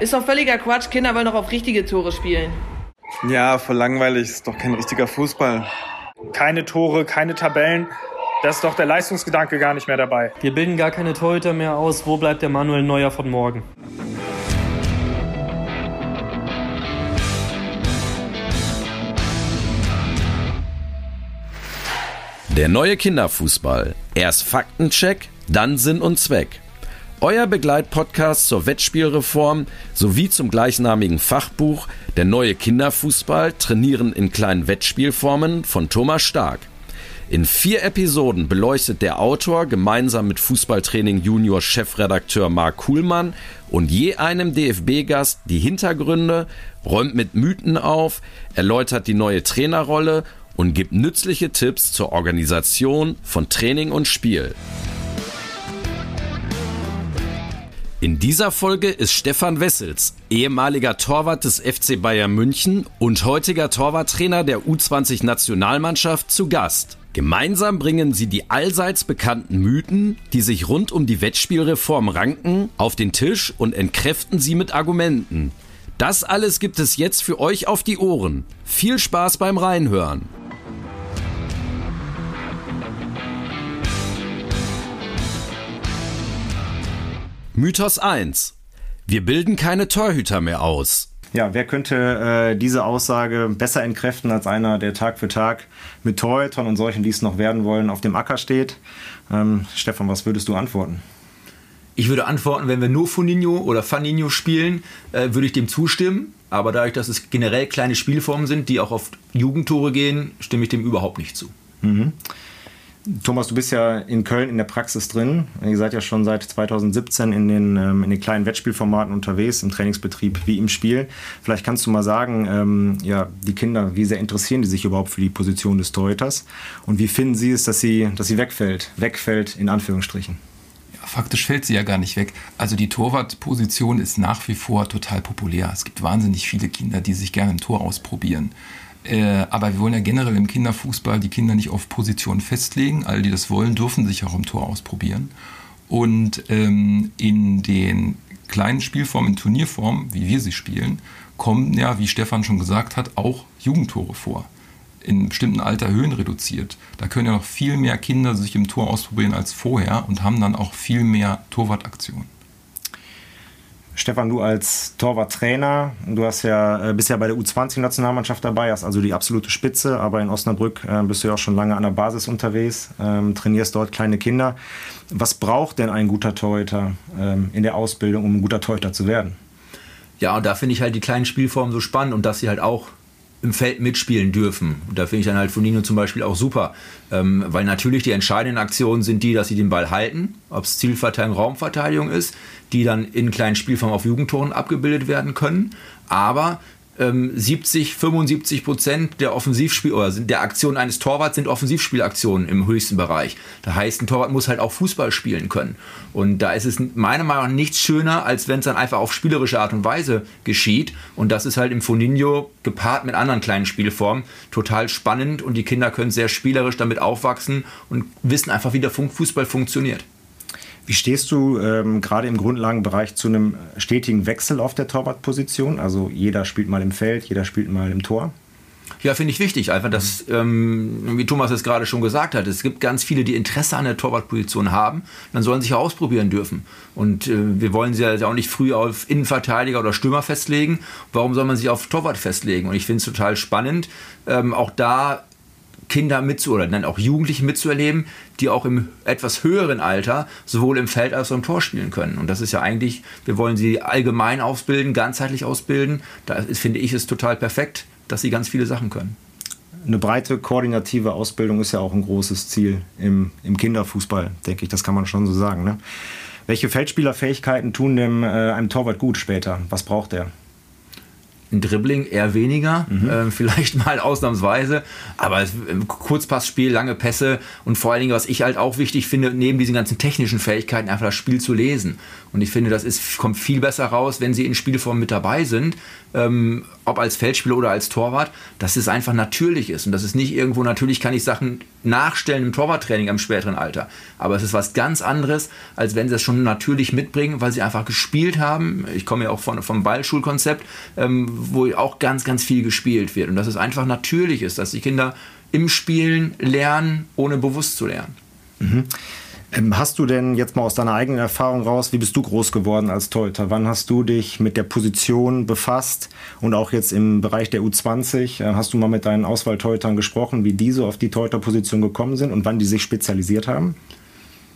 Ist doch völliger Quatsch. Kinder wollen doch auf richtige Tore spielen. Ja, voll langweilig. Ist doch kein richtiger Fußball. Keine Tore, keine Tabellen. Da ist doch der Leistungsgedanke gar nicht mehr dabei. Wir bilden gar keine Torhüter mehr aus. Wo bleibt der Manuel Neuer von morgen? Der neue Kinderfußball. Erst Faktencheck, dann Sinn und Zweck. Euer Begleitpodcast zur Wettspielreform sowie zum gleichnamigen Fachbuch Der neue Kinderfußball trainieren in kleinen Wettspielformen von Thomas Stark. In vier Episoden beleuchtet der Autor gemeinsam mit Fußballtraining Junior Chefredakteur Marc Kuhlmann und je einem DFB-Gast die Hintergründe, räumt mit Mythen auf, erläutert die neue Trainerrolle und gibt nützliche Tipps zur Organisation von Training und Spiel. In dieser Folge ist Stefan Wessels, ehemaliger Torwart des FC Bayern München und heutiger Torwarttrainer der U20 Nationalmannschaft zu Gast. Gemeinsam bringen sie die allseits bekannten Mythen, die sich rund um die Wettspielreform ranken, auf den Tisch und entkräften sie mit Argumenten. Das alles gibt es jetzt für euch auf die Ohren. Viel Spaß beim Reinhören. Mythos 1. Wir bilden keine Torhüter mehr aus. Ja, wer könnte äh, diese Aussage besser entkräften als einer, der Tag für Tag mit Torhütern und solchen, die es noch werden wollen, auf dem Acker steht? Ähm, Stefan, was würdest du antworten? Ich würde antworten, wenn wir nur Funinho oder Faninho spielen, äh, würde ich dem zustimmen. Aber dadurch, dass es generell kleine Spielformen sind, die auch auf Jugendtore gehen, stimme ich dem überhaupt nicht zu. Mhm. Thomas, du bist ja in Köln in der Praxis drin. Ihr seid ja schon seit 2017 in den, ähm, in den kleinen Wettspielformaten unterwegs, im Trainingsbetrieb wie im Spiel. Vielleicht kannst du mal sagen, ähm, ja, die Kinder, wie sehr interessieren die sich überhaupt für die Position des Torhüters? Und wie finden sie es, dass sie, dass sie wegfällt? Wegfällt in Anführungsstrichen. Ja, faktisch fällt sie ja gar nicht weg. Also die Torwartposition ist nach wie vor total populär. Es gibt wahnsinnig viele Kinder, die sich gerne im Tor ausprobieren. Äh, aber wir wollen ja generell im Kinderfußball die Kinder nicht auf Positionen festlegen. All die das wollen, dürfen sich auch im Tor ausprobieren. Und ähm, in den kleinen Spielformen, in Turnierformen, wie wir sie spielen, kommen ja, wie Stefan schon gesagt hat, auch Jugendtore vor. In bestimmten Alter Höhen reduziert. Da können ja noch viel mehr Kinder sich im Tor ausprobieren als vorher und haben dann auch viel mehr Torwartaktionen. Stefan, du als Torwarttrainer, du hast ja, äh, bist ja bei der U20-Nationalmannschaft dabei, hast also die absolute Spitze, aber in Osnabrück äh, bist du ja auch schon lange an der Basis unterwegs, ähm, trainierst dort kleine Kinder. Was braucht denn ein guter Torhüter ähm, in der Ausbildung, um ein guter Torhüter zu werden? Ja, und da finde ich halt die kleinen Spielformen so spannend und dass sie halt auch im Feld mitspielen dürfen. Da finde ich dann halt Fonino zum Beispiel auch super, ähm, weil natürlich die entscheidenden Aktionen sind die, dass sie den Ball halten, ob es Zielverteidigung, Raumverteidigung ist, die dann in kleinen Spielformen auf Jugendtoren abgebildet werden können. Aber 70, ähm, 75 Prozent der Offensivspiel oder der Aktionen eines Torwarts sind Offensivspielaktionen im höchsten Bereich. Das heißt, ein Torwart muss halt auch Fußball spielen können. Und da ist es meiner Meinung nach nichts schöner, als wenn es dann einfach auf spielerische Art und Weise geschieht. Und das ist halt im Foninho gepaart mit anderen kleinen Spielformen total spannend und die Kinder können sehr spielerisch damit aufwachsen und wissen einfach, wie der Fußball funktioniert. Wie stehst du ähm, gerade im Grundlagenbereich zu einem stetigen Wechsel auf der Torwartposition? Also jeder spielt mal im Feld, jeder spielt mal im Tor. Ja, finde ich wichtig, einfach, dass, ähm, wie Thomas es gerade schon gesagt hat, es gibt ganz viele, die Interesse an der Torwartposition haben, dann sollen sie sich ausprobieren dürfen. Und äh, wir wollen sie ja auch nicht früh auf Innenverteidiger oder Stürmer festlegen. Warum soll man sich auf Torwart festlegen? Und ich finde es total spannend, ähm, auch da Kinder mitzu oder dann auch Jugendliche mitzuerleben, die auch im etwas höheren Alter sowohl im Feld als auch im Tor spielen können. Und das ist ja eigentlich, wir wollen sie allgemein ausbilden, ganzheitlich ausbilden. Da ist, finde ich es total perfekt, dass sie ganz viele Sachen können. Eine breite koordinative Ausbildung ist ja auch ein großes Ziel im, im Kinderfußball, denke ich, das kann man schon so sagen. Ne? Welche Feldspielerfähigkeiten tun dem, äh, einem Torwart gut später? Was braucht er? Ein Dribbling eher weniger, mhm. äh, vielleicht mal ausnahmsweise, aber Kurzpassspiel, lange Pässe und vor allen Dingen, was ich halt auch wichtig finde, neben diesen ganzen technischen Fähigkeiten, einfach das Spiel zu lesen. Und ich finde, das ist, kommt viel besser raus, wenn sie in Spielform mit dabei sind, ähm, ob als Feldspieler oder als Torwart, dass es einfach natürlich ist und dass es nicht irgendwo, natürlich kann ich Sachen nachstellen im Torwarttraining am späteren Alter, aber es ist was ganz anderes, als wenn sie es schon natürlich mitbringen, weil sie einfach gespielt haben. Ich komme ja auch von, vom Ballschulkonzept, ähm, wo auch ganz, ganz viel gespielt wird und dass es einfach natürlich ist, dass die Kinder im Spielen lernen, ohne bewusst zu lernen. Mhm. Ähm, hast du denn jetzt mal aus deiner eigenen Erfahrung raus, wie bist du groß geworden als Torhüter? Wann hast du dich mit der Position befasst und auch jetzt im Bereich der U20? Äh, hast du mal mit deinen Auswahltorhütern gesprochen, wie diese auf die Torhüterposition gekommen sind und wann die sich spezialisiert haben?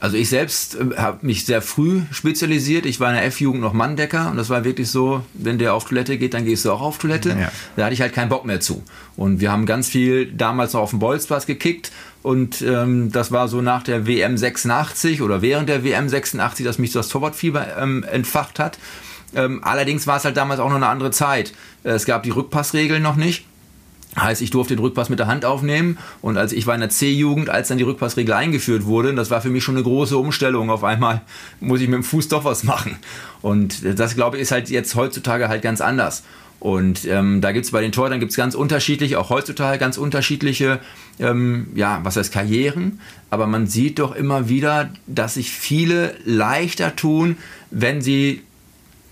Also ich selbst äh, habe mich sehr früh spezialisiert. Ich war in der F-Jugend noch Manndecker und das war wirklich so, wenn der auf Toilette geht, dann gehst du auch auf Toilette. Ja. Da hatte ich halt keinen Bock mehr zu. Und wir haben ganz viel damals noch auf dem Bolzplatz gekickt und ähm, das war so nach der WM 86 oder während der WM 86, dass mich das Torwartfieber ähm, entfacht hat. Ähm, allerdings war es halt damals auch noch eine andere Zeit. Es gab die Rückpassregeln noch nicht. Heißt, ich durfte den Rückpass mit der Hand aufnehmen und als ich war in der C-Jugend, als dann die Rückpassregel eingeführt wurde, das war für mich schon eine große Umstellung. Auf einmal muss ich mit dem Fuß doch was machen. Und das, glaube ich, ist halt jetzt heutzutage halt ganz anders. Und ähm, da gibt es bei den Torhütern gibt's ganz unterschiedliche, auch heutzutage ganz unterschiedliche, ähm, ja, was heißt Karrieren. Aber man sieht doch immer wieder, dass sich viele leichter tun, wenn sie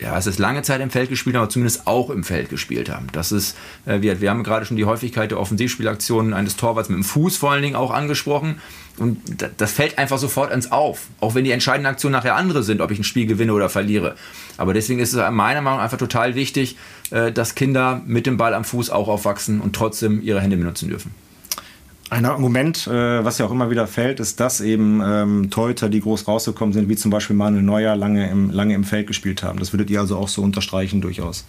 ja, es ist lange Zeit im Feld gespielt, aber zumindest auch im Feld gespielt haben. Das ist, äh, wir, wir haben gerade schon die Häufigkeit der Offensivspielaktionen eines Torwarts mit dem Fuß vor allen Dingen auch angesprochen. Und das fällt einfach sofort ins Auf. Auch wenn die entscheidenden Aktionen nachher andere sind, ob ich ein Spiel gewinne oder verliere. Aber deswegen ist es meiner Meinung nach einfach total wichtig, äh, dass Kinder mit dem Ball am Fuß auch aufwachsen und trotzdem ihre Hände benutzen dürfen. Ein Argument, äh, was ja auch immer wieder fällt, ist, dass eben ähm, Torhüter, die groß rausgekommen sind, wie zum Beispiel Manuel Neuer, lange im, lange im Feld gespielt haben. Das würdet ihr also auch so unterstreichen durchaus,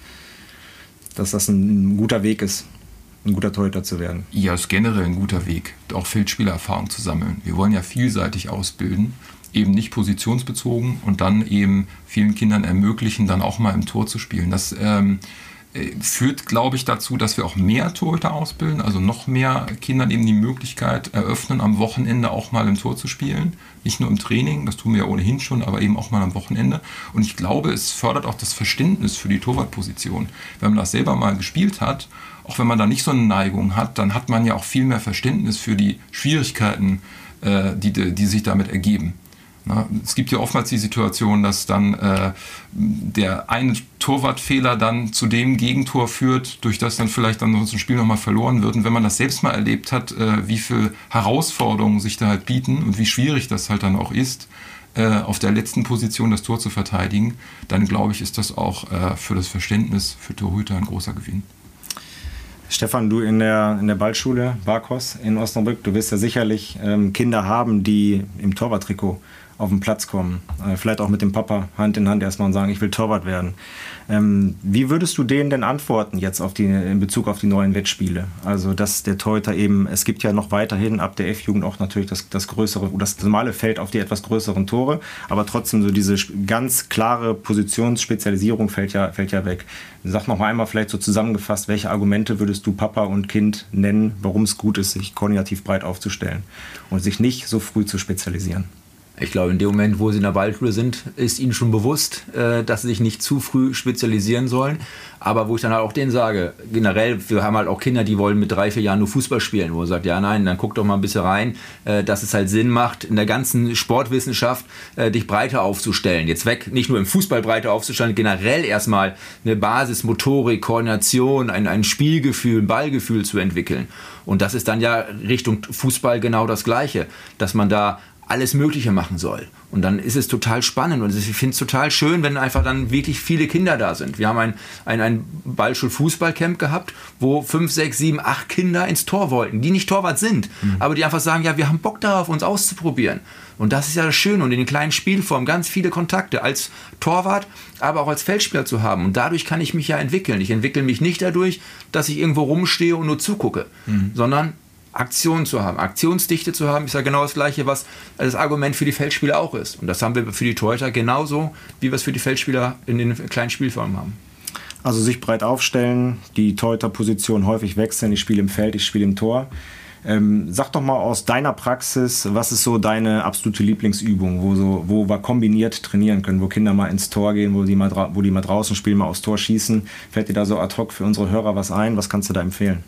dass das ein, ein guter Weg ist, ein guter Torhüter zu werden. Ja, ist generell ein guter Weg, auch Feldspielerfahrung zu sammeln. Wir wollen ja vielseitig ausbilden, eben nicht positionsbezogen und dann eben vielen Kindern ermöglichen, dann auch mal im Tor zu spielen. Das ähm, äh, führt, glaube ich, dazu, dass wir auch mehr Torhüter ausbilden, also noch mehr Kindern eben die Möglichkeit eröffnen, am Wochenende auch mal im Tor zu spielen. Nicht nur im Training, das tun wir ja ohnehin schon, aber eben auch mal am Wochenende. Und ich glaube, es fördert auch das Verständnis für die Torwartposition. Wenn man das selber mal gespielt hat, auch wenn man da nicht so eine Neigung hat, dann hat man ja auch viel mehr Verständnis für die Schwierigkeiten, äh, die, die sich damit ergeben. Na, es gibt ja oftmals die Situation, dass dann äh, der eine Torwartfehler dann zu dem Gegentor führt, durch das dann vielleicht dann so ein Spiel nochmal verloren wird. Und wenn man das selbst mal erlebt hat, äh, wie viele Herausforderungen sich da halt bieten und wie schwierig das halt dann auch ist, äh, auf der letzten Position das Tor zu verteidigen, dann glaube ich, ist das auch äh, für das Verständnis für Torhüter ein großer Gewinn. Stefan, du in der, in der Ballschule Barkos in Osnabrück, du wirst ja sicherlich ähm, Kinder haben, die im Torwarttrikot auf den Platz kommen. Äh, vielleicht auch mit dem Papa Hand in Hand erstmal und sagen, ich will Torwart werden. Ähm, wie würdest du denen denn antworten jetzt auf die, in Bezug auf die neuen Wettspiele? Also, dass der Torhüter eben, es gibt ja noch weiterhin ab der F-Jugend auch natürlich das, das größere, das normale Feld auf die etwas größeren Tore, aber trotzdem so diese ganz klare Positionsspezialisierung fällt ja, fällt ja weg. Sag noch mal einmal vielleicht so zusammengefasst, welche Argumente würdest du Papa und Kind nennen, warum es gut ist, sich koordinativ breit aufzustellen und sich nicht so früh zu spezialisieren? Ich glaube, in dem Moment, wo sie in der Ballschule sind, ist ihnen schon bewusst, äh, dass sie sich nicht zu früh spezialisieren sollen. Aber wo ich dann halt auch denen sage, generell, wir haben halt auch Kinder, die wollen mit drei, vier Jahren nur Fußball spielen, wo man sagt, ja, nein, dann guck doch mal ein bisschen rein, äh, dass es halt Sinn macht, in der ganzen Sportwissenschaft äh, dich breiter aufzustellen. Jetzt weg, nicht nur im Fußball breiter aufzustellen, generell erstmal eine Basis, Motorik, Koordination, ein, ein Spielgefühl, ein Ballgefühl zu entwickeln. Und das ist dann ja Richtung Fußball genau das Gleiche, dass man da alles Mögliche machen soll. Und dann ist es total spannend und ich finde es total schön, wenn einfach dann wirklich viele Kinder da sind. Wir haben ein, ein, ein Ballschul-Fußballcamp gehabt, wo fünf, sechs, sieben, acht Kinder ins Tor wollten, die nicht Torwart sind, mhm. aber die einfach sagen, ja, wir haben Bock darauf, uns auszuprobieren. Und das ist ja das Schöne und in den kleinen Spielformen ganz viele Kontakte als Torwart, aber auch als Feldspieler zu haben. Und dadurch kann ich mich ja entwickeln. Ich entwickle mich nicht dadurch, dass ich irgendwo rumstehe und nur zugucke, mhm. sondern Aktion zu haben, Aktionsdichte zu haben, ist ja genau das gleiche, was das Argument für die Feldspieler auch ist. Und das haben wir für die Torhüter genauso, wie wir es für die Feldspieler in den kleinen Spielformen haben. Also sich breit aufstellen, die Torhüterposition häufig wechseln, ich spiele im Feld, ich spiele im Tor. Ähm, sag doch mal aus deiner Praxis, was ist so deine absolute Lieblingsübung, wo, so, wo wir kombiniert trainieren können, wo Kinder mal ins Tor gehen, wo die mal, wo die mal draußen spielen, mal aufs Tor schießen. Fällt dir da so ad hoc für unsere Hörer was ein? Was kannst du da empfehlen?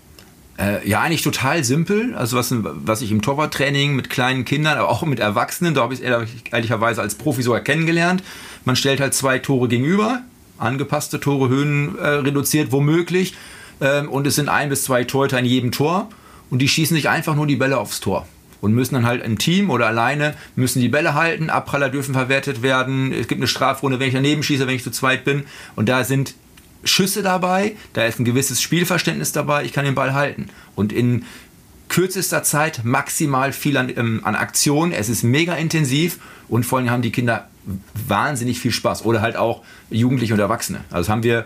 Äh, ja, eigentlich total simpel. Also was, was ich im Torwarttraining mit kleinen Kindern, aber auch mit Erwachsenen, da habe ich es ehrlicherweise als Profi sogar kennengelernt. Man stellt halt zwei Tore gegenüber, angepasste Tore, Höhen äh, reduziert womöglich. Ähm, und es sind ein bis zwei Torhüter in jedem Tor und die schießen sich einfach nur die Bälle aufs Tor und müssen dann halt im Team oder alleine müssen die Bälle halten. Abpraller dürfen verwertet werden. Es gibt eine Strafrunde, wenn ich daneben schieße, wenn ich zu zweit bin. Und da sind Schüsse dabei, da ist ein gewisses Spielverständnis dabei. Ich kann den Ball halten und in kürzester Zeit maximal viel an, ähm, an Aktion. Es ist mega intensiv und vor allem haben die Kinder wahnsinnig viel Spaß oder halt auch Jugendliche und Erwachsene. Also haben wir,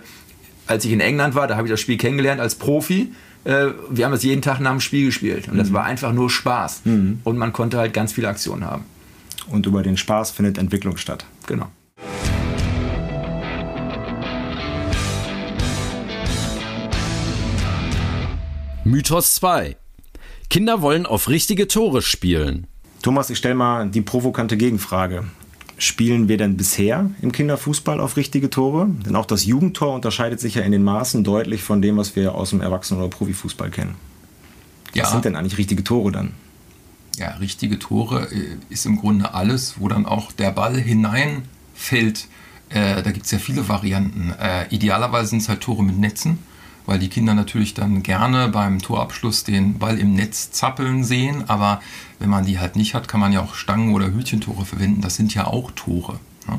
als ich in England war, da habe ich das Spiel kennengelernt als Profi äh, wir haben es jeden Tag nach dem Spiel gespielt. Und mhm. das war einfach nur Spaß. Mhm. Und man konnte halt ganz viele Aktionen haben. Und über den Spaß findet Entwicklung statt. Genau. Mythos 2. Kinder wollen auf richtige Tore spielen. Thomas, ich stelle mal die provokante Gegenfrage spielen wir denn bisher im Kinderfußball auf richtige Tore? Denn auch das Jugendtor unterscheidet sich ja in den Maßen deutlich von dem, was wir aus dem Erwachsenen- oder Profifußball kennen. Ja. Was sind denn eigentlich richtige Tore dann? Ja, richtige Tore äh, ist im Grunde alles, wo dann auch der Ball hineinfällt. Äh, da gibt es ja viele Varianten. Äh, idealerweise sind es halt Tore mit Netzen weil die Kinder natürlich dann gerne beim Torabschluss den Ball im Netz zappeln sehen. Aber wenn man die halt nicht hat, kann man ja auch Stangen- oder Hütchentore verwenden. Das sind ja auch Tore. Ne?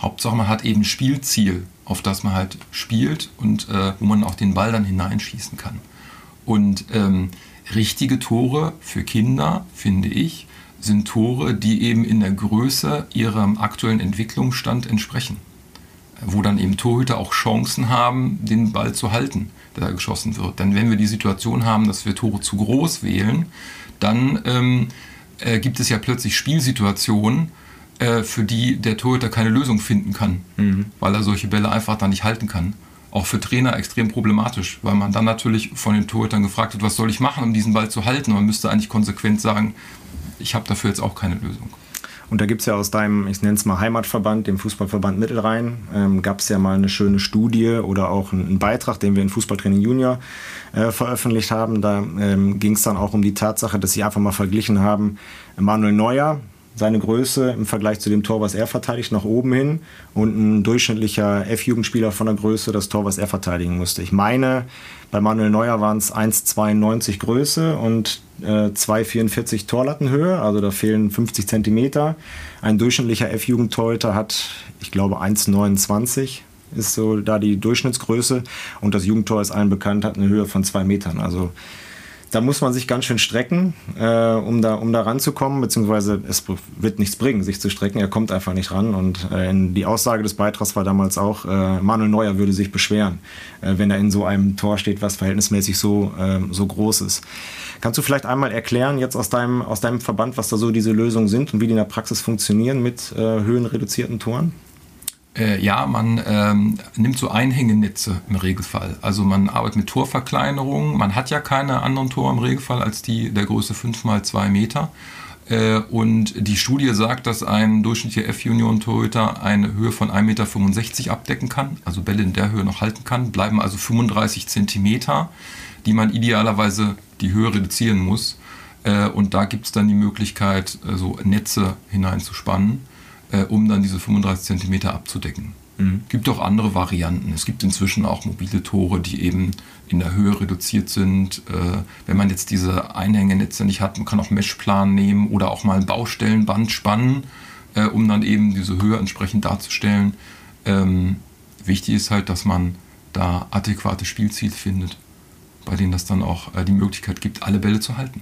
Hauptsache, man hat eben Spielziel, auf das man halt spielt und äh, wo man auch den Ball dann hineinschießen kann. Und ähm, richtige Tore für Kinder, finde ich, sind Tore, die eben in der Größe ihrem aktuellen Entwicklungsstand entsprechen. Wo dann eben Torhüter auch Chancen haben, den Ball zu halten der geschossen wird. Denn wenn wir die Situation haben, dass wir Tore zu groß wählen, dann ähm, äh, gibt es ja plötzlich Spielsituationen, äh, für die der Torhüter keine Lösung finden kann, mhm. weil er solche Bälle einfach dann nicht halten kann. Auch für Trainer extrem problematisch, weil man dann natürlich von den Torhütern gefragt wird, was soll ich machen, um diesen Ball zu halten? Man müsste eigentlich konsequent sagen, ich habe dafür jetzt auch keine Lösung. Und da gibt es ja aus deinem, ich nenne es mal Heimatverband, dem Fußballverband Mittelrhein, ähm, gab es ja mal eine schöne Studie oder auch einen Beitrag, den wir in Fußballtraining Junior äh, veröffentlicht haben. Da ähm, ging es dann auch um die Tatsache, dass sie einfach mal verglichen haben, Manuel Neuer, seine Größe im Vergleich zu dem Tor, was er verteidigt, nach oben hin und ein durchschnittlicher F-Jugendspieler von der Größe das Tor, was er verteidigen musste. Ich meine, bei Manuel Neuer waren es 1,92 Größe und äh, 2,44 Torlattenhöhe, also da fehlen 50 Zentimeter. Ein durchschnittlicher F-Jugendtorhüter hat, ich glaube, 1,29 ist so da die Durchschnittsgröße und das Jugendtor ist allen bekannt, hat eine Höhe von zwei Metern. Also da muss man sich ganz schön strecken, äh, um, da, um da ranzukommen, beziehungsweise es wird nichts bringen, sich zu strecken. Er kommt einfach nicht ran. Und äh, die Aussage des Beitrags war damals auch, äh, Manuel Neuer würde sich beschweren, äh, wenn er in so einem Tor steht, was verhältnismäßig so, ähm, so groß ist. Kannst du vielleicht einmal erklären, jetzt aus deinem, aus deinem Verband, was da so diese Lösungen sind und wie die in der Praxis funktionieren mit äh, höhenreduzierten Toren? Äh, ja, man ähm, nimmt so Einhängenetze im Regelfall. Also man arbeitet mit Torverkleinerungen. Man hat ja keine anderen Tore im Regelfall als die der Größe 5 mal 2 Meter. Äh, und die Studie sagt, dass ein durchschnittlicher F-Union-Torhüter eine Höhe von 1,65 Meter abdecken kann, also Bälle in der Höhe noch halten kann, bleiben also 35 Zentimeter, die man idealerweise die Höhe reduzieren muss. Äh, und da gibt es dann die Möglichkeit, äh, so Netze hineinzuspannen äh, um dann diese 35 cm abzudecken. Mhm. Gibt auch andere Varianten. Es gibt inzwischen auch mobile Tore, die eben in der Höhe reduziert sind. Äh, wenn man jetzt diese Einhängenetze nicht hat, man kann auch Meshplan nehmen oder auch mal ein Baustellenband spannen, äh, um dann eben diese Höhe entsprechend darzustellen. Ähm, wichtig ist halt, dass man da adäquate Spielziele findet, bei denen das dann auch äh, die Möglichkeit gibt, alle Bälle zu halten.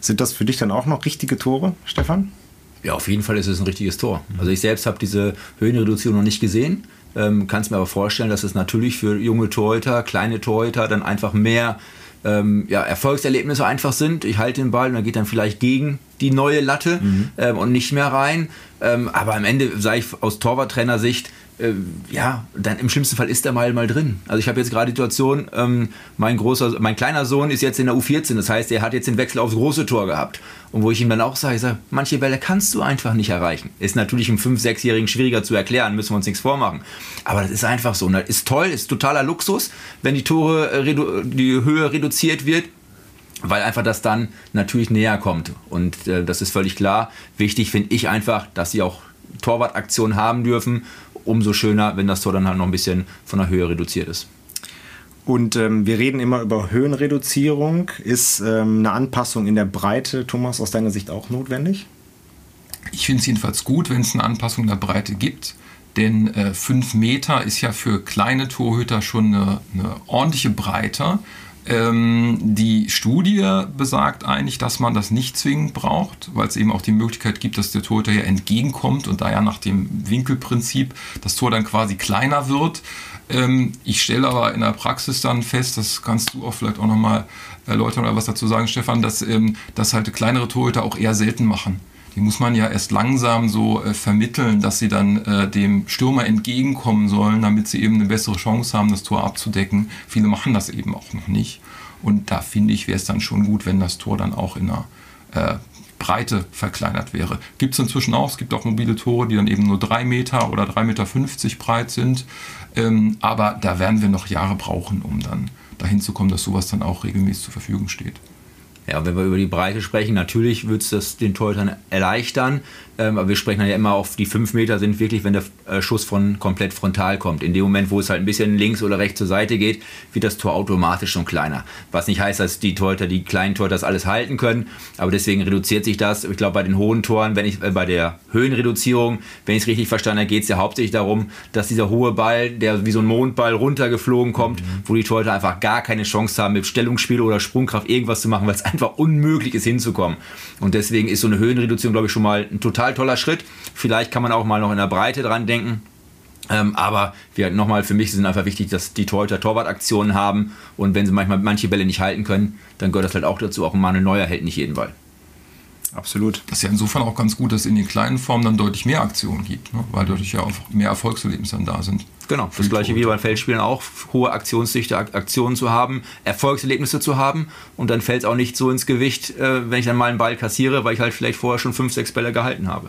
Sind das für dich dann auch noch richtige Tore, Stefan? Ja, auf jeden Fall ist es ein richtiges Tor. Also ich selbst habe diese Höhenreduzierung noch nicht gesehen, ähm, kann es mir aber vorstellen, dass es natürlich für junge Torhüter, kleine Torhüter dann einfach mehr ähm, ja, Erfolgserlebnisse einfach sind. Ich halte den Ball und er geht dann vielleicht gegen die neue Latte mhm. ähm, und nicht mehr rein. Ähm, aber am Ende, sage ich aus Torwarttrainersicht, äh, ja, dann im schlimmsten Fall ist er mal mal drin. Also ich habe jetzt gerade die Situation, ähm, mein großer, mein kleiner Sohn ist jetzt in der U14, das heißt, er hat jetzt den Wechsel aufs große Tor gehabt. Und wo ich ihm dann auch sage, ich sage, manche Bälle kannst du einfach nicht erreichen. Ist natürlich einem 5-, 6-Jährigen schwieriger zu erklären, müssen wir uns nichts vormachen. Aber das ist einfach so. Und das ist toll, ist totaler Luxus, wenn die Tore, äh, die Höhe reduziert wird, weil einfach das dann natürlich näher kommt. Und äh, das ist völlig klar. Wichtig finde ich einfach, dass sie auch Torwartaktionen haben dürfen umso schöner, wenn das Tor dann halt noch ein bisschen von der Höhe reduziert ist. Und ähm, wir reden immer über Höhenreduzierung. Ist ähm, eine Anpassung in der Breite, Thomas, aus deiner Sicht auch notwendig? Ich finde es jedenfalls gut, wenn es eine Anpassung der Breite gibt. Denn 5 äh, Meter ist ja für kleine Torhüter schon eine, eine ordentliche Breite. Ähm, die Studie besagt eigentlich, dass man das nicht zwingend braucht, weil es eben auch die Möglichkeit gibt, dass der Torhüter ja entgegenkommt und da ja nach dem Winkelprinzip das Tor dann quasi kleiner wird. Ähm, ich stelle aber in der Praxis dann fest, das kannst du auch vielleicht auch nochmal erläutern oder was dazu sagen, Stefan, dass, ähm, dass halt kleinere Torhüter auch eher selten machen die muss man ja erst langsam so äh, vermitteln, dass sie dann äh, dem Stürmer entgegenkommen sollen, damit sie eben eine bessere Chance haben, das Tor abzudecken. Viele machen das eben auch noch nicht. Und da finde ich, wäre es dann schon gut, wenn das Tor dann auch in einer äh, Breite verkleinert wäre. Gibt es inzwischen auch. Es gibt auch mobile Tore, die dann eben nur 3 Meter oder 3,50 Meter breit sind. Ähm, aber da werden wir noch Jahre brauchen, um dann dahin zu kommen, dass sowas dann auch regelmäßig zur Verfügung steht. Ja, wenn wir über die Breite sprechen, natürlich wird es den Torhütern erleichtern. Ähm, aber wir sprechen ja immer auf die 5 Meter sind wirklich, wenn der äh, Schuss von komplett frontal kommt. In dem Moment, wo es halt ein bisschen links oder rechts zur Seite geht, wird das Tor automatisch schon kleiner. Was nicht heißt, dass die Torhüter, die kleinen Torhüter das alles halten können. Aber deswegen reduziert sich das. Ich glaube, bei den hohen Toren, wenn ich äh, bei der Höhenreduzierung, wenn ich es richtig verstanden habe, geht es ja hauptsächlich darum, dass dieser hohe Ball, der wie so ein Mondball runtergeflogen kommt, mhm. wo die Torhüter einfach gar keine Chance haben, mit Stellungsspiel oder Sprungkraft irgendwas zu machen, weil es einfach unmöglich ist hinzukommen. Und deswegen ist so eine Höhenreduzierung, glaube ich, schon mal ein total total toller Schritt. Vielleicht kann man auch mal noch in der Breite dran denken. Ähm, aber nochmal, für mich sind einfach wichtig, dass die Torhüter Torwartaktionen haben und wenn sie manchmal manche Bälle nicht halten können, dann gehört das halt auch dazu. Auch Manuel Neuer hält nicht jeden Ball. Absolut. Das ist ja insofern auch ganz gut, dass es in den kleinen Formen dann deutlich mehr Aktionen gibt, ne? weil dadurch ja auch mehr Erfolgserlebnisse dann da sind. Genau, das gleiche wie beim Feldspielen auch, hohe Aktionsdichte, Aktionen zu haben, Erfolgserlebnisse zu haben und dann fällt es auch nicht so ins Gewicht, äh, wenn ich dann mal einen Ball kassiere, weil ich halt vielleicht vorher schon fünf, sechs Bälle gehalten habe.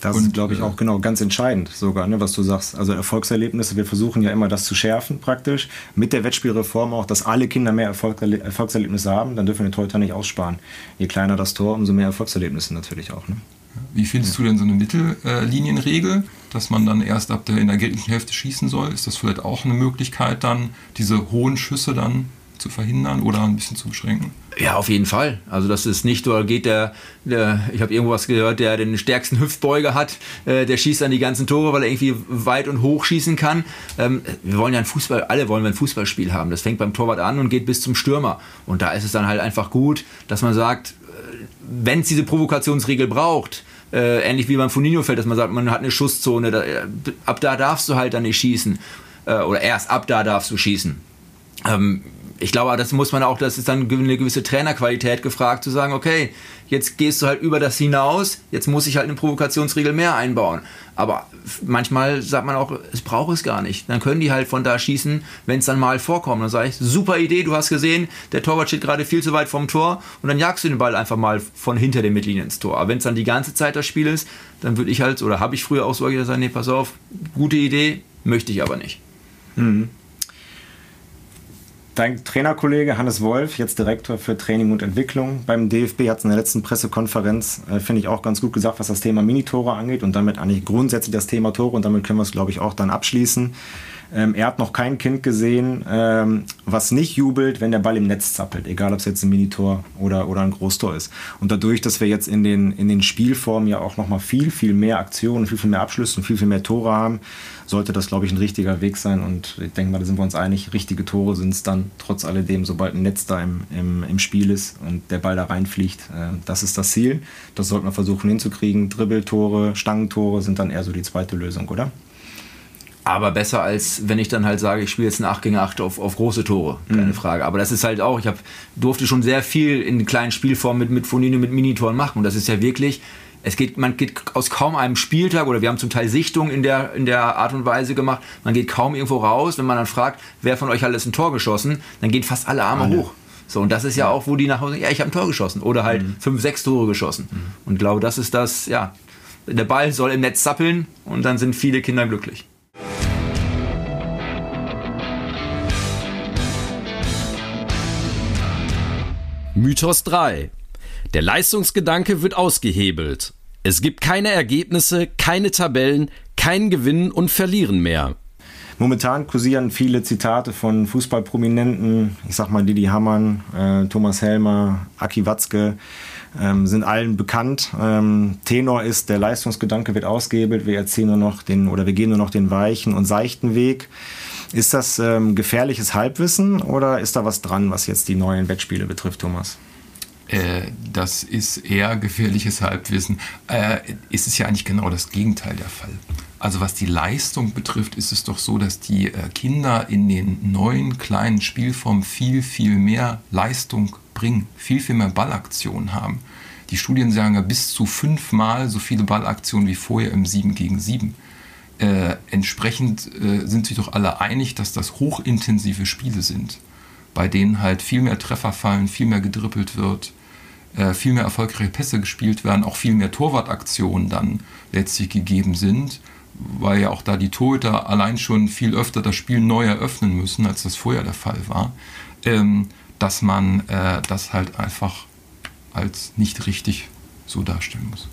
Das und, ist, glaube ich, auch genau ganz entscheidend sogar, ne, was du sagst. Also Erfolgserlebnisse, wir versuchen ja immer das zu schärfen praktisch. Mit der Wettspielreform auch, dass alle Kinder mehr Erfolg, Erfolgserlebnisse haben, dann dürfen wir den Torhüter nicht aussparen. Je kleiner das Tor, umso mehr Erfolgserlebnisse natürlich auch. Ne? Wie findest ja. du denn so eine Mittellinienregel, dass man dann erst ab der in der gegnerischen Hälfte schießen soll? Ist das vielleicht auch eine Möglichkeit dann, diese hohen Schüsse dann zu verhindern oder ein bisschen zu beschränken? Ja, auf jeden Fall. Also das ist nicht, oder geht der, der ich habe irgendwas gehört, der den stärksten Hüftbeuger hat, äh, der schießt dann die ganzen Tore, weil er irgendwie weit und hoch schießen kann. Ähm, wir wollen ja ein Fußball, alle wollen wir ein Fußballspiel haben. Das fängt beim Torwart an und geht bis zum Stürmer. Und da ist es dann halt einfach gut, dass man sagt, äh, wenn es diese Provokationsregel braucht, äh, ähnlich wie beim Funinho-Feld, dass man sagt, man hat eine Schusszone, da, äh, ab da darfst du halt dann nicht schießen. Äh, oder erst ab da darfst du schießen. Ähm, ich glaube, das muss man auch, das ist dann eine gewisse Trainerqualität gefragt, zu sagen, okay, jetzt gehst du halt über das hinaus, jetzt muss ich halt eine Provokationsregel mehr einbauen. Aber manchmal sagt man auch, es braucht es gar nicht. Dann können die halt von da schießen, wenn es dann mal vorkommt. Dann sage ich, super Idee, du hast gesehen, der Torwart steht gerade viel zu weit vom Tor und dann jagst du den Ball einfach mal von hinter der Mittellinie ins Tor. Aber wenn es dann die ganze Zeit das Spiel ist, dann würde ich halt, oder habe ich früher auch so gesagt, nee, pass auf, gute Idee, möchte ich aber nicht. Mhm. Dein Trainerkollege Hannes Wolf, jetzt Direktor für Training und Entwicklung beim DFB, hat es in der letzten Pressekonferenz, äh, finde ich, auch ganz gut gesagt, was das Thema Minitore angeht und damit eigentlich grundsätzlich das Thema Tore und damit können wir es, glaube ich, auch dann abschließen. Ähm, er hat noch kein Kind gesehen, ähm, was nicht jubelt, wenn der Ball im Netz zappelt, egal ob es jetzt ein Minitor oder, oder ein Großtor ist. Und dadurch, dass wir jetzt in den, in den Spielformen ja auch nochmal viel, viel mehr Aktionen, viel, viel mehr Abschlüsse und viel, viel mehr Tore haben, sollte das, glaube ich, ein richtiger Weg sein. Und ich denke mal, da sind wir uns einig, richtige Tore sind es dann trotz alledem, sobald ein Netz da im, im, im Spiel ist und der Ball da reinfliegt. Äh, das ist das Ziel. Das sollte man versuchen hinzukriegen. Dribbeltore, Stangentore sind dann eher so die zweite Lösung, oder? Aber besser als wenn ich dann halt sage, ich spiele jetzt ein 8 gegen 8 auf, auf große Tore, keine mhm. Frage. Aber das ist halt auch, ich hab, durfte schon sehr viel in kleinen Spielformen mit, mit Fonino, mit Minitoren machen. Und das ist ja wirklich, es geht, man geht aus kaum einem Spieltag oder wir haben zum Teil Sichtungen in der, in der Art und Weise gemacht, man geht kaum irgendwo raus, wenn man dann fragt, wer von euch hat alles ein Tor geschossen, dann gehen fast alle Arme alle. hoch. So, und das ist ja auch, wo die nach Hause, ja, ich habe ein Tor geschossen oder halt mhm. fünf, sechs Tore geschossen. Mhm. Und ich glaube, das ist das, ja, der Ball soll im Netz zappeln und dann sind viele Kinder glücklich. Mythos 3. Der Leistungsgedanke wird ausgehebelt. Es gibt keine Ergebnisse, keine Tabellen, kein Gewinnen und Verlieren mehr. Momentan kursieren viele Zitate von Fußballprominenten, ich sag mal Didi Hamann, äh, Thomas Helmer, Aki Watzke, ähm, sind allen bekannt. Ähm, Tenor ist, der Leistungsgedanke wird ausgehebelt, wir erzählen nur noch den oder wir gehen nur noch den weichen und seichten Weg. Ist das ähm, gefährliches Halbwissen oder ist da was dran, was jetzt die neuen Wettspiele betrifft, Thomas? Äh, das ist eher gefährliches Halbwissen. Äh, ist es ja eigentlich genau das Gegenteil der Fall. Also was die Leistung betrifft, ist es doch so, dass die äh, Kinder in den neuen kleinen Spielformen viel, viel mehr Leistung bringen, viel, viel mehr Ballaktionen haben. Die Studien sagen ja bis zu fünfmal so viele Ballaktionen wie vorher im 7 gegen 7 äh, entsprechend äh, sind sich doch alle einig, dass das hochintensive Spiele sind, bei denen halt viel mehr Treffer fallen, viel mehr gedribbelt wird, äh, viel mehr erfolgreiche Pässe gespielt werden, auch viel mehr Torwartaktionen dann letztlich gegeben sind, weil ja auch da die Torhüter allein schon viel öfter das Spiel neu eröffnen müssen, als das vorher der Fall war, ähm, dass man äh, das halt einfach als nicht richtig so darstellen muss.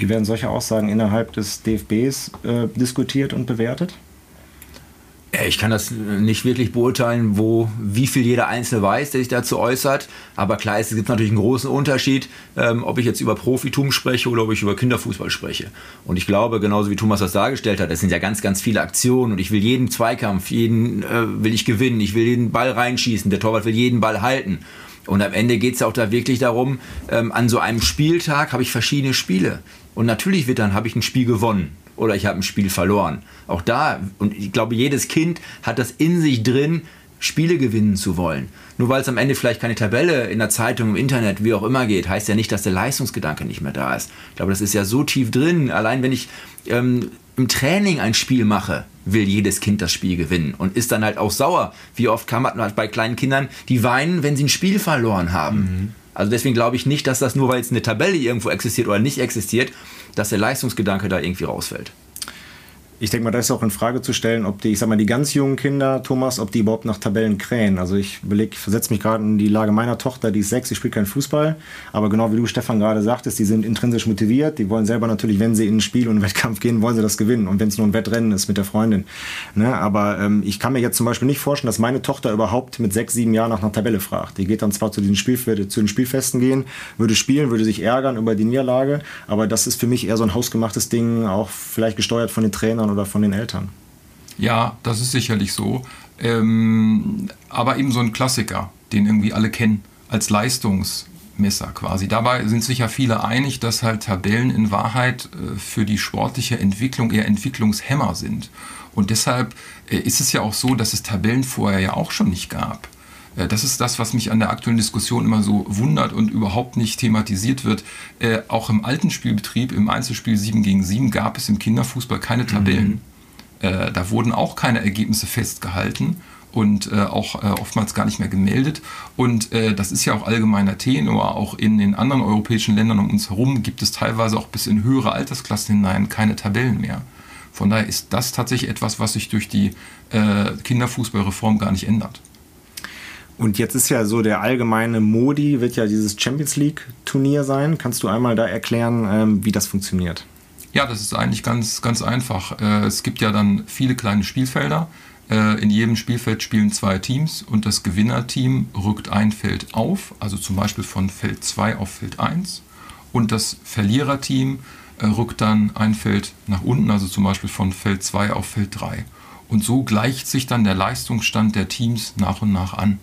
Wie werden solche Aussagen innerhalb des DFBs äh, diskutiert und bewertet? Ich kann das nicht wirklich beurteilen, wo, wie viel jeder Einzelne weiß, der sich dazu äußert. Aber klar, es gibt natürlich einen großen Unterschied, ähm, ob ich jetzt über Profitum spreche oder ob ich über Kinderfußball spreche. Und ich glaube, genauso wie Thomas das dargestellt hat, es sind ja ganz, ganz viele Aktionen und ich will jeden Zweikampf, jeden äh, will ich gewinnen, ich will jeden Ball reinschießen, der Torwart will jeden Ball halten. Und am Ende geht es ja auch da wirklich darum, ähm, an so einem Spieltag habe ich verschiedene Spiele. Und natürlich wird dann, habe ich ein Spiel gewonnen oder ich habe ein Spiel verloren. Auch da, und ich glaube, jedes Kind hat das in sich drin, Spiele gewinnen zu wollen. Nur weil es am Ende vielleicht keine Tabelle in der Zeitung, im Internet, wie auch immer geht, heißt ja nicht, dass der Leistungsgedanke nicht mehr da ist. Ich glaube, das ist ja so tief drin. Allein wenn ich ähm, im Training ein Spiel mache, will jedes Kind das Spiel gewinnen und ist dann halt auch sauer. Wie oft kann man halt bei kleinen Kindern, die weinen, wenn sie ein Spiel verloren haben. Mhm. Also deswegen glaube ich nicht, dass das nur, weil jetzt eine Tabelle irgendwo existiert oder nicht existiert, dass der Leistungsgedanke da irgendwie rausfällt ich denke mal, da ist auch in Frage zu stellen, ob die, ich sag mal, die ganz jungen Kinder, Thomas, ob die überhaupt nach Tabellen krähen. Also ich überlege, versetze mich gerade in die Lage meiner Tochter, die ist sechs, die spielt keinen Fußball, aber genau wie du, Stefan, gerade sagtest, die sind intrinsisch motiviert, die wollen selber natürlich, wenn sie in ein Spiel und einen Wettkampf gehen, wollen sie das gewinnen. Und wenn es nur ein Wettrennen ist mit der Freundin. Ne? Aber ähm, ich kann mir jetzt zum Beispiel nicht vorstellen, dass meine Tochter überhaupt mit sechs, sieben Jahren nach einer Tabelle fragt. Die geht dann zwar zu, diesen Spiel, zu den Spielfesten gehen, würde spielen, würde sich ärgern über die Niederlage, aber das ist für mich eher so ein hausgemachtes Ding, auch vielleicht gesteuert von den Trainern oder von den Eltern. Ja, das ist sicherlich so. Ähm, aber eben so ein Klassiker, den irgendwie alle kennen, als Leistungsmesser quasi. Dabei sind sich ja viele einig, dass halt Tabellen in Wahrheit äh, für die sportliche Entwicklung eher Entwicklungshämmer sind. Und deshalb äh, ist es ja auch so, dass es Tabellen vorher ja auch schon nicht gab. Äh, das ist das, was mich an der aktuellen Diskussion immer so wundert und überhaupt nicht thematisiert wird. Äh, auch im alten Spielbetrieb, im Einzelspiel 7 gegen 7, gab es im Kinderfußball keine Tabellen. Mhm. Äh, da wurden auch keine Ergebnisse festgehalten und äh, auch äh, oftmals gar nicht mehr gemeldet. Und äh, das ist ja auch allgemeiner Tenor. Auch in den anderen europäischen Ländern um uns herum gibt es teilweise auch bis in höhere Altersklassen hinein keine Tabellen mehr. Von daher ist das tatsächlich etwas, was sich durch die äh, Kinderfußballreform gar nicht ändert. Und jetzt ist ja so der allgemeine Modi, wird ja dieses Champions League Turnier sein. Kannst du einmal da erklären, ähm, wie das funktioniert? Ja, das ist eigentlich ganz, ganz einfach. Äh, es gibt ja dann viele kleine Spielfelder. Äh, in jedem Spielfeld spielen zwei Teams und das Gewinnerteam rückt ein Feld auf, also zum Beispiel von Feld 2 auf Feld 1. Und das Verliererteam äh, rückt dann ein Feld nach unten, also zum Beispiel von Feld 2 auf Feld 3. Und so gleicht sich dann der Leistungsstand der Teams nach und nach an.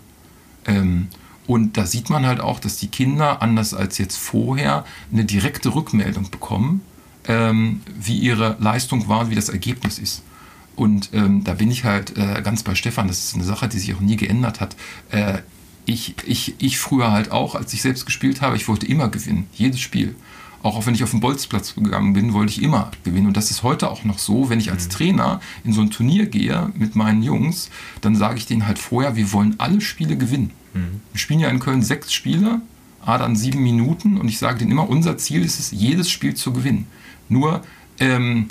Ähm, und da sieht man halt auch, dass die Kinder, anders als jetzt vorher, eine direkte Rückmeldung bekommen ähm, wie ihre Leistung war und wie das Ergebnis ist. Und ähm, da bin ich halt äh, ganz bei Stefan, das ist eine Sache, die sich auch nie geändert hat. Äh, ich, ich, ich früher halt auch, als ich selbst gespielt habe, ich wollte immer gewinnen, jedes Spiel. Auch wenn ich auf den Bolzplatz gegangen bin, wollte ich immer gewinnen. Und das ist heute auch noch so, wenn ich als Trainer in so ein Turnier gehe mit meinen Jungs, dann sage ich denen halt vorher, wir wollen alle Spiele gewinnen. Mhm. Wir spielen ja in Köln sechs Spiele, A dann sieben Minuten und ich sage denen immer, unser Ziel ist es, jedes Spiel zu gewinnen. Nur, ähm,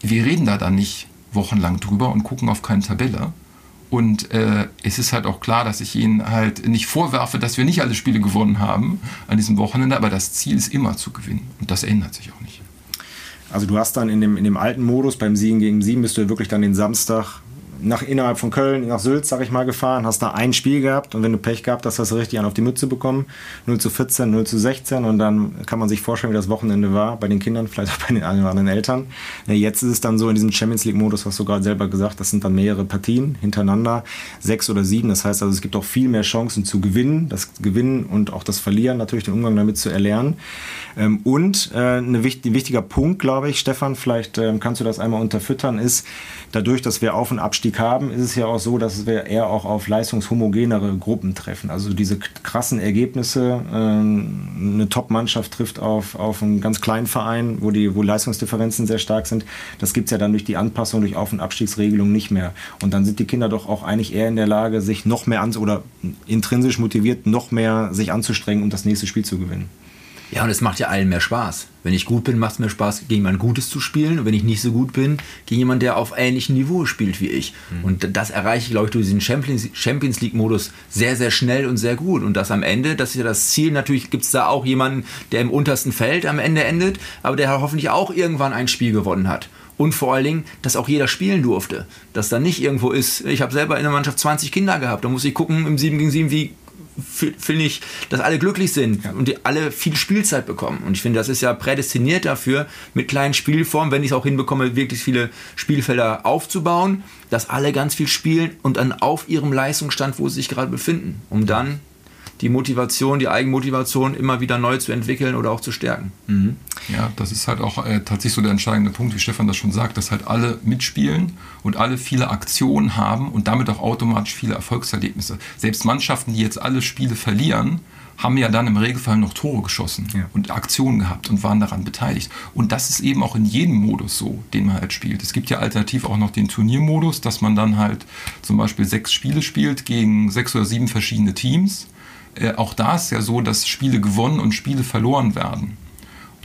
wir reden da dann nicht wochenlang drüber und gucken auf keine Tabelle, und äh, es ist halt auch klar, dass ich ihnen halt nicht vorwerfe, dass wir nicht alle Spiele gewonnen haben an diesem Wochenende, aber das Ziel ist immer zu gewinnen. Und das ändert sich auch nicht. Also du hast dann in dem, in dem alten Modus beim Siegen gegen Siegen bist du wirklich dann den Samstag nach innerhalb von Köln nach Sülz, sag ich mal, gefahren, hast da ein Spiel gehabt und wenn du Pech gehabt hast, hast du richtig an auf die Mütze bekommen. 0 zu 14, 0 zu 16 und dann kann man sich vorstellen, wie das Wochenende war bei den Kindern, vielleicht auch bei den anderen Eltern. Jetzt ist es dann so in diesem Champions League-Modus, hast du gerade selber gesagt, das sind dann mehrere Partien hintereinander, sechs oder sieben. Das heißt also, es gibt auch viel mehr Chancen zu gewinnen, das Gewinnen und auch das Verlieren, natürlich den Umgang damit zu erlernen. Ähm, und äh, ein wichtiger Punkt, glaube ich, Stefan, vielleicht ähm, kannst du das einmal unterfüttern, ist, dadurch, dass wir Auf- und Abstieg haben, ist es ja auch so, dass wir eher auch auf leistungshomogenere Gruppen treffen. Also diese krassen Ergebnisse, ähm, eine Top-Mannschaft trifft auf, auf einen ganz kleinen Verein, wo die wo Leistungsdifferenzen sehr stark sind. Das gibt es ja dann durch die Anpassung, durch Auf- und Abstiegsregelung nicht mehr. Und dann sind die Kinder doch auch eigentlich eher in der Lage, sich noch mehr an oder intrinsisch motiviert, noch mehr sich anzustrengen, um das nächste Spiel zu gewinnen. Ja, und es macht ja allen mehr Spaß. Wenn ich gut bin, macht es mir Spaß, gegen jemand Gutes zu spielen. Und wenn ich nicht so gut bin, gegen jemanden, der auf ähnlichem Niveau spielt wie ich. Mhm. Und das erreiche ich, glaube ich, durch diesen Champions League-Modus sehr, sehr schnell und sehr gut. Und das am Ende, das ist ja das Ziel. Natürlich gibt es da auch jemanden, der im untersten Feld am Ende endet, aber der hoffentlich auch irgendwann ein Spiel gewonnen hat. Und vor allen Dingen, dass auch jeder spielen durfte. Dass da nicht irgendwo ist, ich habe selber in der Mannschaft 20 Kinder gehabt, da muss ich gucken im 7 gegen 7, wie finde ich, dass alle glücklich sind ja. und die alle viel Spielzeit bekommen. Und ich finde, das ist ja prädestiniert dafür, mit kleinen Spielformen, wenn ich es auch hinbekomme, wirklich viele Spielfelder aufzubauen, dass alle ganz viel spielen und dann auf ihrem Leistungsstand, wo sie sich gerade befinden, um dann die Motivation, die Eigenmotivation immer wieder neu zu entwickeln oder auch zu stärken. Mhm. Ja, das ist halt auch äh, tatsächlich so der entscheidende Punkt, wie Stefan das schon sagt, dass halt alle mitspielen und alle viele Aktionen haben und damit auch automatisch viele Erfolgserlebnisse. Selbst Mannschaften, die jetzt alle Spiele verlieren, haben ja dann im Regelfall noch Tore geschossen ja. und Aktionen gehabt und waren daran beteiligt. Und das ist eben auch in jedem Modus so, den man halt spielt. Es gibt ja alternativ auch noch den Turniermodus, dass man dann halt zum Beispiel sechs Spiele spielt gegen sechs oder sieben verschiedene Teams äh, auch da ist ja so, dass Spiele gewonnen und Spiele verloren werden.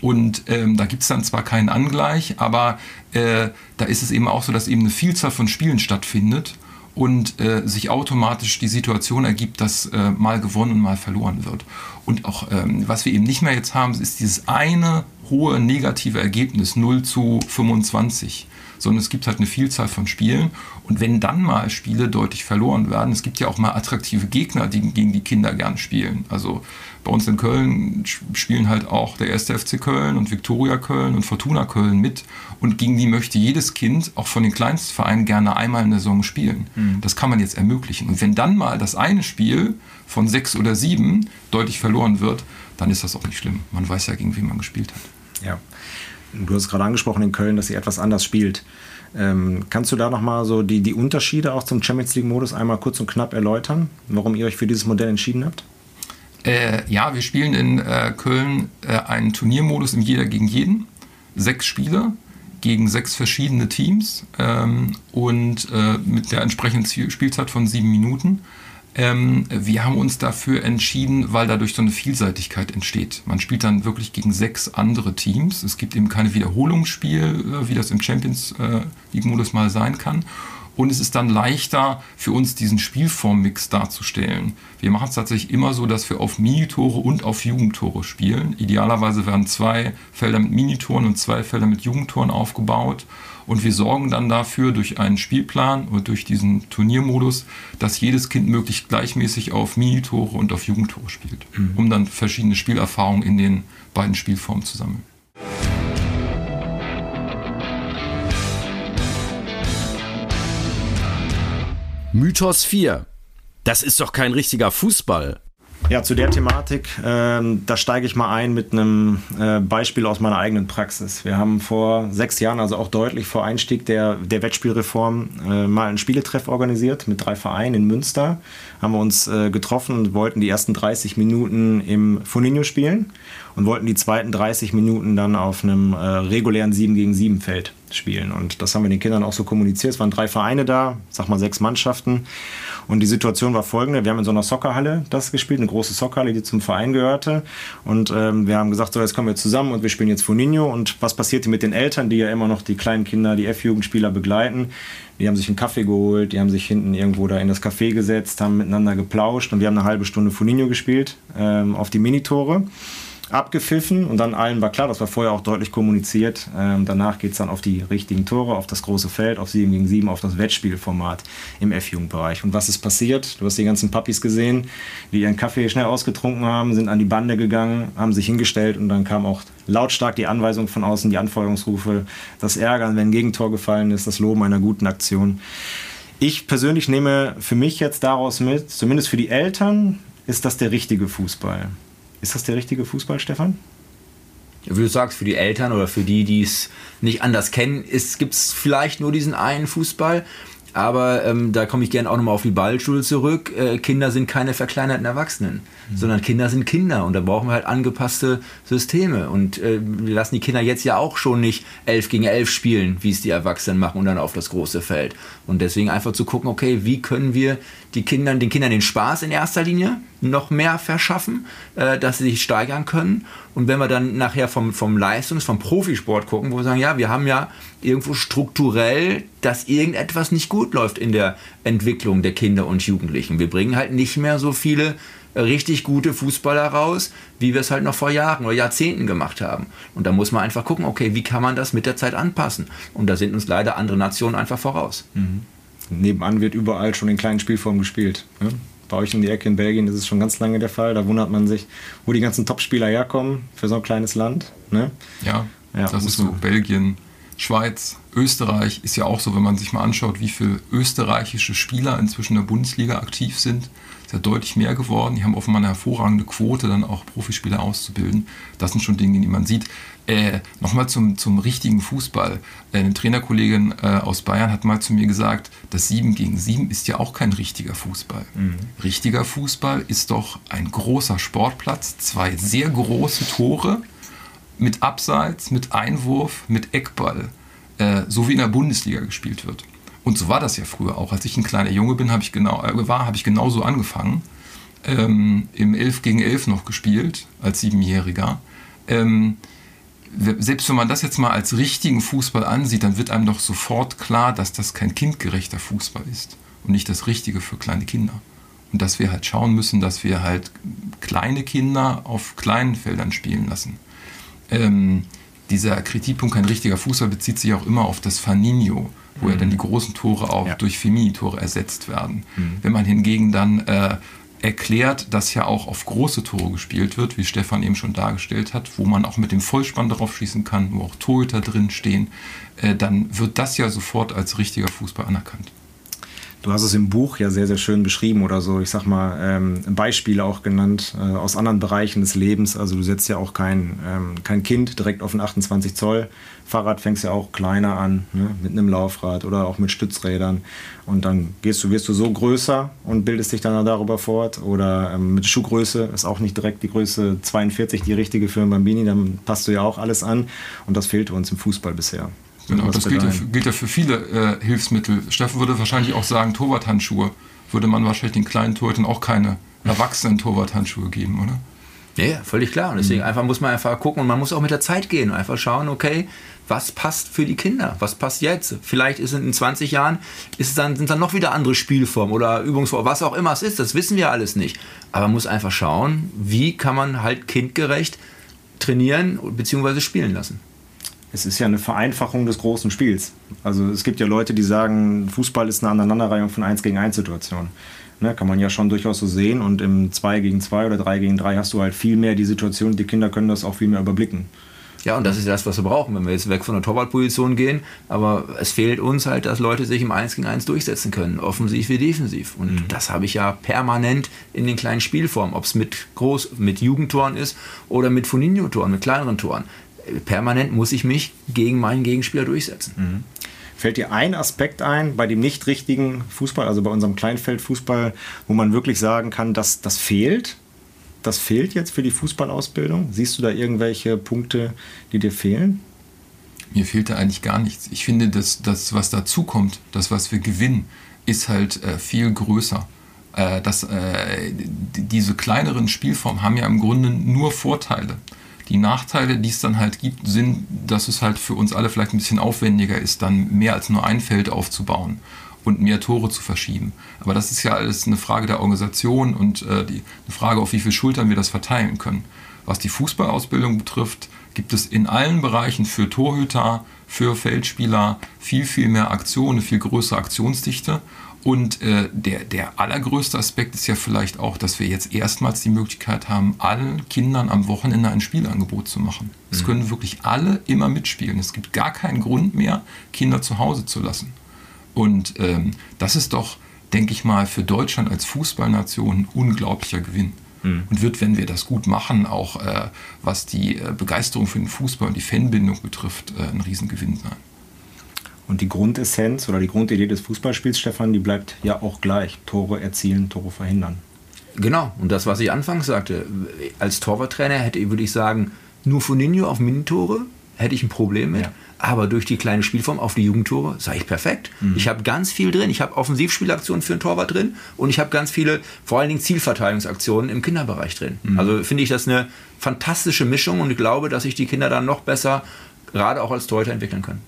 Und ähm, da gibt es dann zwar keinen Angleich, aber äh, da ist es eben auch so, dass eben eine Vielzahl von Spielen stattfindet und äh, sich automatisch die Situation ergibt, dass äh, mal gewonnen und mal verloren wird. Und auch, ähm, was wir eben nicht mehr jetzt haben, ist dieses eine hohe negative Ergebnis 0 zu 25 sondern es gibt halt eine Vielzahl von Spielen. Und wenn dann mal Spiele deutlich verloren werden, es gibt ja auch mal attraktive Gegner, die gegen die Kinder gern spielen. Also bei uns in Köln spielen halt auch der erste FC Köln und Viktoria Köln und Fortuna Köln mit. Und gegen die möchte jedes Kind, auch von den Kleinstvereinen, gerne einmal in der Saison spielen. Mhm. Das kann man jetzt ermöglichen. Und wenn dann mal das eine Spiel von sechs oder sieben deutlich verloren wird, dann ist das auch nicht schlimm. Man weiß ja, gegen wen man gespielt hat. Ja. Du hast gerade angesprochen in Köln, dass sie etwas anders spielt. Ähm, kannst du da nochmal so die, die Unterschiede auch zum Champions League-Modus einmal kurz und knapp erläutern, warum ihr euch für dieses Modell entschieden habt? Äh, ja, wir spielen in äh, Köln äh, einen Turniermodus im Jeder gegen jeden. Sechs Spiele gegen sechs verschiedene Teams ähm, und äh, mit der entsprechenden Spielzeit von sieben Minuten. Ähm, wir haben uns dafür entschieden, weil dadurch so eine Vielseitigkeit entsteht. Man spielt dann wirklich gegen sechs andere Teams. Es gibt eben keine Wiederholungsspiel, äh, wie das im Champions äh, League-Modus mal sein kann. Und es ist dann leichter für uns, diesen Spielformmix darzustellen. Wir machen es tatsächlich immer so, dass wir auf Minitore und auf Jugendtore spielen. Idealerweise werden zwei Felder mit Minitoren und zwei Felder mit Jugendtoren aufgebaut. Und wir sorgen dann dafür durch einen Spielplan und durch diesen Turniermodus, dass jedes Kind möglichst gleichmäßig auf Minitore und auf Jugendtore spielt, mhm. um dann verschiedene Spielerfahrungen in den beiden Spielformen zu sammeln. Mythos 4. Das ist doch kein richtiger Fußball. Ja, zu der Thematik, ähm, da steige ich mal ein mit einem äh, Beispiel aus meiner eigenen Praxis. Wir haben vor sechs Jahren, also auch deutlich vor Einstieg der, der Wettspielreform, äh, mal einen Spieletreff organisiert mit drei Vereinen in Münster. Haben wir uns äh, getroffen und wollten die ersten 30 Minuten im Foninho spielen und wollten die zweiten 30 Minuten dann auf einem äh, regulären 7 gegen 7 Feld spielen. Und das haben wir den Kindern auch so kommuniziert. Es waren drei Vereine da, sag mal sechs Mannschaften. Und die Situation war folgende: Wir haben in so einer Soccerhalle das gespielt, eine große Soccerhalle, die zum Verein gehörte. Und ähm, wir haben gesagt, so jetzt kommen wir zusammen und wir spielen jetzt Foninho. Und was passierte mit den Eltern, die ja immer noch die kleinen Kinder, die F-Jugendspieler begleiten? Die haben sich einen Kaffee geholt, die haben sich hinten irgendwo da in das Café gesetzt, haben miteinander geplauscht und wir haben eine halbe Stunde Foninho gespielt ähm, auf die Minitore abgepfiffen und dann allen war klar, das war vorher auch deutlich kommuniziert. Ähm, danach geht es dann auf die richtigen Tore, auf das große Feld, auf 7 gegen 7, auf das Wettspielformat im F-Jugendbereich. Und was ist passiert? Du hast die ganzen Puppies gesehen, die ihren Kaffee schnell ausgetrunken haben, sind an die Bande gegangen, haben sich hingestellt und dann kam auch lautstark die Anweisung von außen, die Anfeuerungsrufe, das Ärgern, wenn ein Gegentor gefallen ist, das Loben einer guten Aktion. Ich persönlich nehme für mich jetzt daraus mit, zumindest für die Eltern, ist das der richtige Fußball. Ist das der richtige Fußball, Stefan? Wie du sagst, für die Eltern oder für die, die es nicht anders kennen, gibt es vielleicht nur diesen einen Fußball. Aber ähm, da komme ich gerne auch nochmal auf die Ballschule zurück. Äh, Kinder sind keine verkleinerten Erwachsenen, mhm. sondern Kinder sind Kinder und da brauchen wir halt angepasste Systeme. Und äh, wir lassen die Kinder jetzt ja auch schon nicht elf gegen elf spielen, wie es die Erwachsenen machen und dann auf das große Feld. Und deswegen einfach zu gucken, okay, wie können wir die Kindern, den Kindern den Spaß in erster Linie noch mehr verschaffen, äh, dass sie sich steigern können. Und wenn wir dann nachher vom, vom Leistungs-, vom Profisport gucken, wo wir sagen, ja, wir haben ja irgendwo strukturell, dass irgendetwas nicht gut läuft in der Entwicklung der Kinder und Jugendlichen. Wir bringen halt nicht mehr so viele richtig gute Fußballer raus, wie wir es halt noch vor Jahren oder Jahrzehnten gemacht haben. Und da muss man einfach gucken, okay, wie kann man das mit der Zeit anpassen? Und da sind uns leider andere Nationen einfach voraus. Mhm. Nebenan wird überall schon in kleinen Spielformen gespielt. Ne? Bei euch in die Ecke in Belgien ist es schon ganz lange der Fall. Da wundert man sich, wo die ganzen Topspieler herkommen für so ein kleines Land. Ne? Ja, ja, das ist so. Belgien, Schweiz, Österreich ist ja auch so, wenn man sich mal anschaut, wie viele österreichische Spieler inzwischen in der Bundesliga aktiv sind ist ja deutlich mehr geworden. Die haben offenbar eine hervorragende Quote, dann auch Profispieler auszubilden. Das sind schon Dinge, die man sieht. Äh, Nochmal zum, zum richtigen Fußball. Äh, eine Trainerkollegin äh, aus Bayern hat mal zu mir gesagt, das 7 gegen 7 ist ja auch kein richtiger Fußball. Mhm. Richtiger Fußball ist doch ein großer Sportplatz, zwei sehr große Tore mit Abseits, mit Einwurf, mit Eckball, äh, so wie in der Bundesliga gespielt wird. Und so war das ja früher auch. Als ich ein kleiner Junge bin, habe ich genau, äh, war, habe ich genauso angefangen. Ähm, Im 11 gegen 11 noch gespielt, als Siebenjähriger. Ähm, selbst wenn man das jetzt mal als richtigen Fußball ansieht, dann wird einem doch sofort klar, dass das kein kindgerechter Fußball ist und nicht das Richtige für kleine Kinder. Und dass wir halt schauen müssen, dass wir halt kleine Kinder auf kleinen Feldern spielen lassen. Ähm, dieser Kritikpunkt, kein richtiger Fußball, bezieht sich auch immer auf das Faninho wo mhm. ja dann die großen Tore auch ja. durch Femini-Tore ersetzt werden. Mhm. Wenn man hingegen dann äh, erklärt, dass ja auch auf große Tore gespielt wird, wie Stefan eben schon dargestellt hat, wo man auch mit dem Vollspann darauf schießen kann, wo auch Torhüter drin stehen, äh, dann wird das ja sofort als richtiger Fußball anerkannt. Du hast es im Buch ja sehr, sehr schön beschrieben oder so, ich sag mal, ähm, Beispiele auch genannt äh, aus anderen Bereichen des Lebens. Also du setzt ja auch kein, ähm, kein Kind direkt auf ein 28 Zoll Fahrrad, fängst ja auch kleiner an, ne? mit einem Laufrad oder auch mit Stützrädern. Und dann gehst du, wirst du so größer und bildest dich dann darüber fort. Oder ähm, mit Schuhgröße ist auch nicht direkt die Größe 42 die richtige für ein Bambini, dann passt du ja auch alles an. Und das fehlte uns im Fußball bisher. Genau, das gilt ja, für, gilt ja, für, viele äh, Hilfsmittel. Steffen würde wahrscheinlich auch sagen, Torwarthandschuhe. Würde man wahrscheinlich den kleinen Torhütern auch keine erwachsenen Torwarthandschuhe geben, oder? Ja, völlig klar. Und deswegen mhm. einfach muss man einfach gucken und man muss auch mit der Zeit gehen und einfach schauen, okay, was passt für die Kinder? Was passt jetzt? Vielleicht ist in 20 Jahren ist dann, sind dann noch wieder andere Spielformen oder Übungsformen, was auch immer es ist, das wissen wir alles nicht. Aber man muss einfach schauen, wie kann man halt kindgerecht trainieren bzw. spielen lassen es ist ja eine Vereinfachung des großen Spiels. Also es gibt ja Leute, die sagen, Fußball ist eine Aneinanderreihung von 1 gegen 1 Situationen. Ne, kann man ja schon durchaus so sehen. Und im 2 gegen 2 oder 3 gegen 3 hast du halt viel mehr die Situation, die Kinder können das auch viel mehr überblicken. Ja, und das ist das, was wir brauchen, wenn wir jetzt weg von der Torwartposition gehen. Aber es fehlt uns halt, dass Leute sich im 1 gegen 1 durchsetzen können, offensiv wie defensiv. Und mhm. das habe ich ja permanent in den kleinen Spielformen, ob es mit Groß-, mit Jugendtoren ist oder mit Foninho-Toren, mit kleineren Toren. Permanent muss ich mich gegen meinen Gegenspieler durchsetzen. Mhm. Fällt dir ein Aspekt ein bei dem nicht richtigen Fußball, also bei unserem Kleinfeldfußball, wo man wirklich sagen kann, dass das fehlt? das fehlt jetzt für die Fußballausbildung? Siehst du da irgendwelche Punkte, die dir fehlen? Mir fehlt da eigentlich gar nichts. Ich finde, dass das, was dazu kommt, das, was wir gewinnen, ist halt äh, viel größer. Äh, das, äh, diese kleineren Spielformen haben ja im Grunde nur Vorteile. Die Nachteile, die es dann halt gibt, sind, dass es halt für uns alle vielleicht ein bisschen aufwendiger ist, dann mehr als nur ein Feld aufzubauen und mehr Tore zu verschieben. Aber das ist ja alles eine Frage der Organisation und äh, die, eine Frage, auf wie viele Schultern wir das verteilen können. Was die Fußballausbildung betrifft, gibt es in allen Bereichen für Torhüter, für Feldspieler viel, viel mehr Aktionen, eine viel größere Aktionsdichte. Und äh, der, der allergrößte Aspekt ist ja vielleicht auch, dass wir jetzt erstmals die Möglichkeit haben, allen Kindern am Wochenende ein Spielangebot zu machen. Es mhm. können wirklich alle immer mitspielen. Es gibt gar keinen Grund mehr, Kinder zu Hause zu lassen. Und ähm, das ist doch, denke ich mal, für Deutschland als Fußballnation ein unglaublicher Gewinn. Mhm. Und wird, wenn wir das gut machen, auch äh, was die äh, Begeisterung für den Fußball und die Fanbindung betrifft, äh, ein Riesengewinn sein. Und die Grundessenz oder die Grundidee des Fußballspiels, Stefan, die bleibt ja auch gleich. Tore erzielen, Tore verhindern. Genau, und das, was ich anfangs sagte, als Torwarttrainer hätte, würde ich sagen, nur Foninho auf Minitore hätte ich ein Problem mit. Ja. Aber durch die kleine Spielform auf die Jugendtore sage ich perfekt. Mhm. Ich habe ganz viel drin. Ich habe Offensivspielaktionen für einen Torwart drin und ich habe ganz viele, vor allen Dingen Zielverteidigungsaktionen im Kinderbereich drin. Mhm. Also finde ich das eine fantastische Mischung und ich glaube, dass sich die Kinder dann noch besser, gerade auch als Torhüter, entwickeln können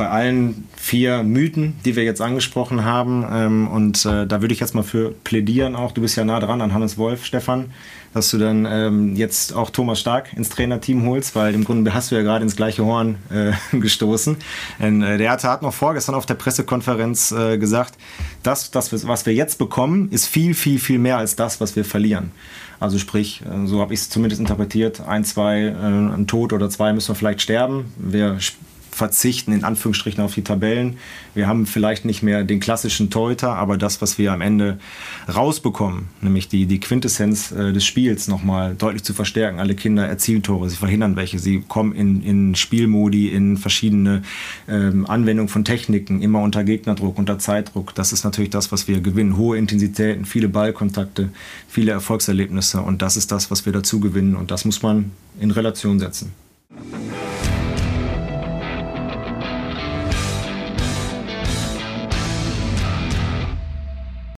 bei allen vier Mythen, die wir jetzt angesprochen haben. Ähm, und äh, da würde ich jetzt mal für plädieren auch. Du bist ja nah dran an Hannes Wolf, Stefan dass du dann ähm, jetzt auch Thomas Stark ins Trainerteam holst, weil im Grunde hast du ja gerade ins gleiche Horn äh, gestoßen. Denn, äh, der hat noch vorgestern auf der Pressekonferenz äh, gesagt, das, das, was wir jetzt bekommen, ist viel, viel, viel mehr als das, was wir verlieren. Also sprich, äh, so habe ich es zumindest interpretiert, ein, zwei, äh, ein Tod oder zwei müssen wir vielleicht sterben. Wir verzichten in Anführungsstrichen auf die Tabellen. Wir haben vielleicht nicht mehr den klassischen Torhüter, aber das, was wir am Ende rausbekommen, nämlich die, die Quintessenz äh, des Spiels nochmal deutlich zu verstärken. Alle Kinder erzielen Tore, sie verhindern welche, sie kommen in, in Spielmodi, in verschiedene ähm, Anwendungen von Techniken, immer unter Gegnerdruck, unter Zeitdruck. Das ist natürlich das, was wir gewinnen. Hohe Intensitäten, viele Ballkontakte, viele Erfolgserlebnisse und das ist das, was wir dazu gewinnen und das muss man in Relation setzen.